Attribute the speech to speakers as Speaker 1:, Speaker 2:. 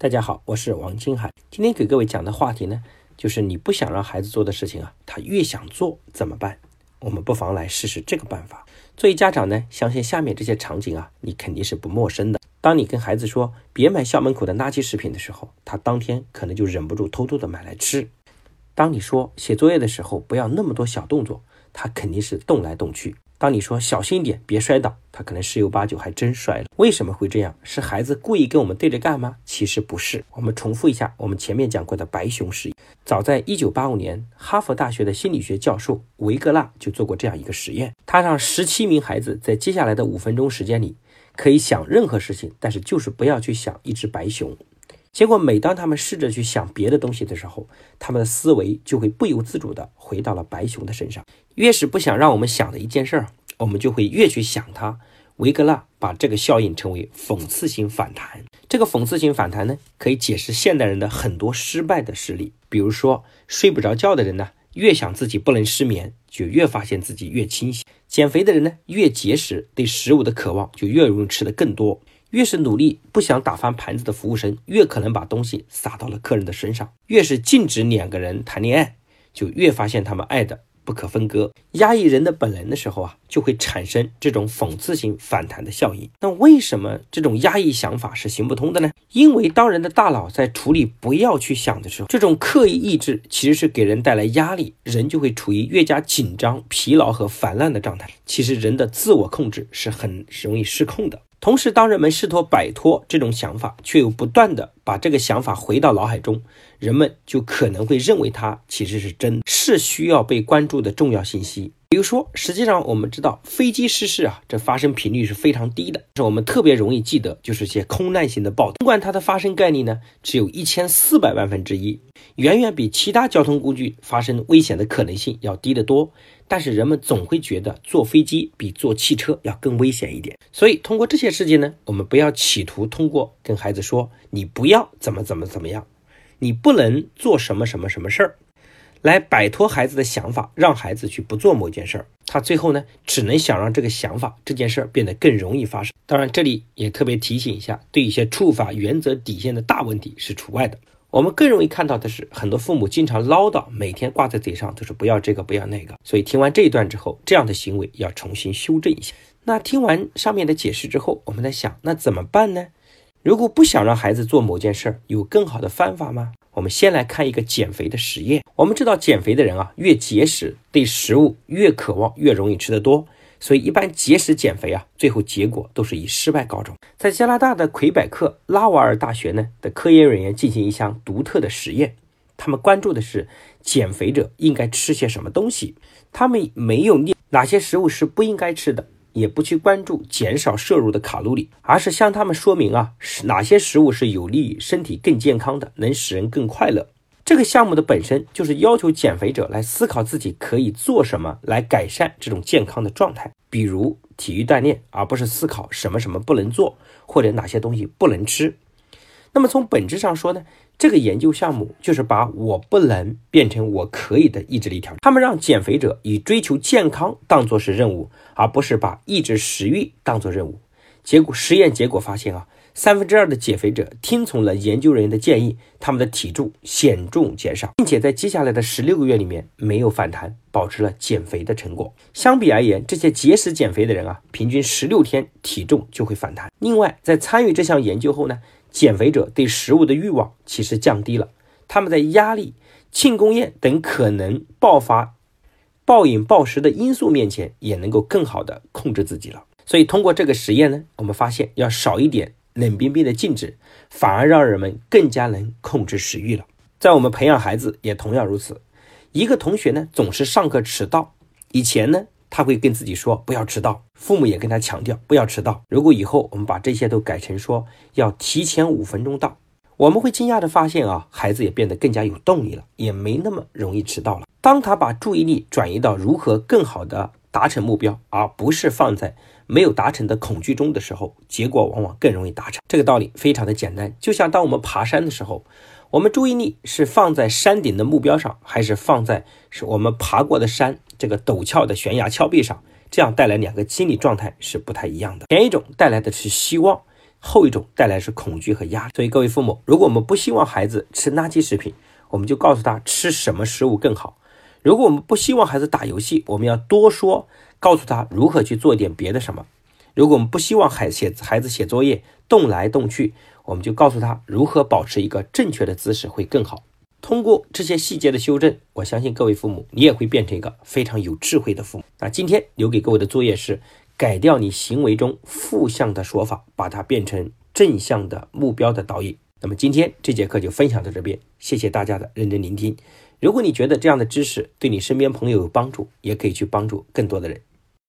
Speaker 1: 大家好，我是王金海。今天给各位讲的话题呢，就是你不想让孩子做的事情啊，他越想做怎么办？我们不妨来试试这个办法。作为家长呢，相信下面这些场景啊，你肯定是不陌生的。当你跟孩子说别买校门口的垃圾食品的时候，他当天可能就忍不住偷偷的买来吃。当你说写作业的时候不要那么多小动作，他肯定是动来动去。当你说小心一点，别摔倒，他可能十有八九还真摔了。为什么会这样？是孩子故意跟我们对着干吗？其实不是。我们重复一下我们前面讲过的白熊实验。早在一九八五年，哈佛大学的心理学教授维格纳就做过这样一个实验。他让十七名孩子在接下来的五分钟时间里，可以想任何事情，但是就是不要去想一只白熊。结果，每当他们试着去想别的东西的时候，他们的思维就会不由自主地回到了白熊的身上。越是不想让我们想的一件事儿，我们就会越去想它。维格纳把这个效应称为讽刺性反弹。这个讽刺性反弹呢，可以解释现代人的很多失败的事例。比如说，睡不着觉的人呢，越想自己不能失眠，就越发现自己越清醒；减肥的人呢，越节食，对食物的渴望就越容易吃得更多。越是努力不想打翻盘子的服务生，越可能把东西撒到了客人的身上；越是禁止两个人谈恋爱，就越发现他们爱的不可分割。压抑人的本能的时候啊，就会产生这种讽刺性反弹的效应。那为什么这种压抑想法是行不通的呢？因为当人的大脑在处理不要去想的时候，这种刻意抑制其实是给人带来压力，人就会处于越加紧张、疲劳和烦乱的状态。其实人的自我控制是很容易失控的。同时，当人们试图摆脱这种想法，却又不断的把这个想法回到脑海中，人们就可能会认为它其实是真，是需要被关注的重要信息。比如说，实际上我们知道飞机失事啊，这发生频率是非常低的，是我们特别容易记得，就是一些空难型的报道。尽管它的发生概率呢，只有一千四百万分之一，远远比其他交通工具发生危险的可能性要低得多。但是人们总会觉得坐飞机比坐汽车要更危险一点。所以通过这些事情呢，我们不要企图通过跟孩子说你不要怎么怎么怎么样，你不能做什么什么什么事儿。来摆脱孩子的想法，让孩子去不做某件事儿，他最后呢，只能想让这个想法、这件事儿变得更容易发生。当然，这里也特别提醒一下，对一些触法原则底线的大问题是除外的。我们更容易看到的是，很多父母经常唠叨，每天挂在嘴上都是不要这个不要那个。所以听完这一段之后，这样的行为要重新修正一下。那听完上面的解释之后，我们在想，那怎么办呢？如果不想让孩子做某件事儿，有更好的方法吗？我们先来看一个减肥的实验。我们知道，减肥的人啊，越节食，对食物越渴望，越容易吃得多。所以，一般节食减肥啊，最后结果都是以失败告终。在加拿大的魁北克拉瓦尔大学呢的科研人员进行一项独特的实验，他们关注的是减肥者应该吃些什么东西。他们没有列哪些食物是不应该吃的，也不去关注减少摄入的卡路里，而是向他们说明啊，是哪些食物是有利于身体更健康的，能使人更快乐。这个项目的本身就是要求减肥者来思考自己可以做什么来改善这种健康的状态，比如体育锻炼，而不是思考什么什么不能做或者哪些东西不能吃。那么从本质上说呢，这个研究项目就是把我不能变成我可以的意志力条件。他们让减肥者以追求健康当做是任务，而不是把抑制食欲当做任务。结果实验结果发现啊。三分之二的减肥者听从了研究人员的建议，他们的体重显著减少，并且在接下来的十六个月里面没有反弹，保持了减肥的成果。相比而言，这些节食减肥的人啊，平均十六天体重就会反弹。另外，在参与这项研究后呢，减肥者对食物的欲望其实降低了，他们在压力、庆功宴等可能爆发暴饮暴食的因素面前，也能够更好的控制自己了。所以，通过这个实验呢，我们发现要少一点。冷冰冰的禁止，反而让人们更加能控制食欲了。在我们培养孩子也同样如此。一个同学呢总是上课迟到，以前呢他会跟自己说不要迟到，父母也跟他强调不要迟到。如果以后我们把这些都改成说要提前五分钟到，我们会惊讶的发现啊，孩子也变得更加有动力了，也没那么容易迟到了。当他把注意力转移到如何更好的达成目标，而不是放在。没有达成的恐惧中的时候，结果往往更容易达成。这个道理非常的简单，就像当我们爬山的时候，我们注意力是放在山顶的目标上，还是放在是我们爬过的山这个陡峭的悬崖峭壁上，这样带来两个心理状态是不太一样的。前一种带来的是希望，后一种带来是恐惧和压力。所以各位父母，如果我们不希望孩子吃垃圾食品，我们就告诉他吃什么食物更好；如果我们不希望孩子打游戏，我们要多说，告诉他如何去做点别的什么；如果我们不希望孩写孩子写作业动来动去，我们就告诉他如何保持一个正确的姿势会更好。通过这些细节的修正，我相信各位父母，你也会变成一个非常有智慧的父母。那今天留给各位的作业是。改掉你行为中负向的说法，把它变成正向的目标的导引。那么今天这节课就分享到这边，谢谢大家的认真聆听。如果你觉得这样的知识对你身边朋友有帮助，也可以去帮助更多的人。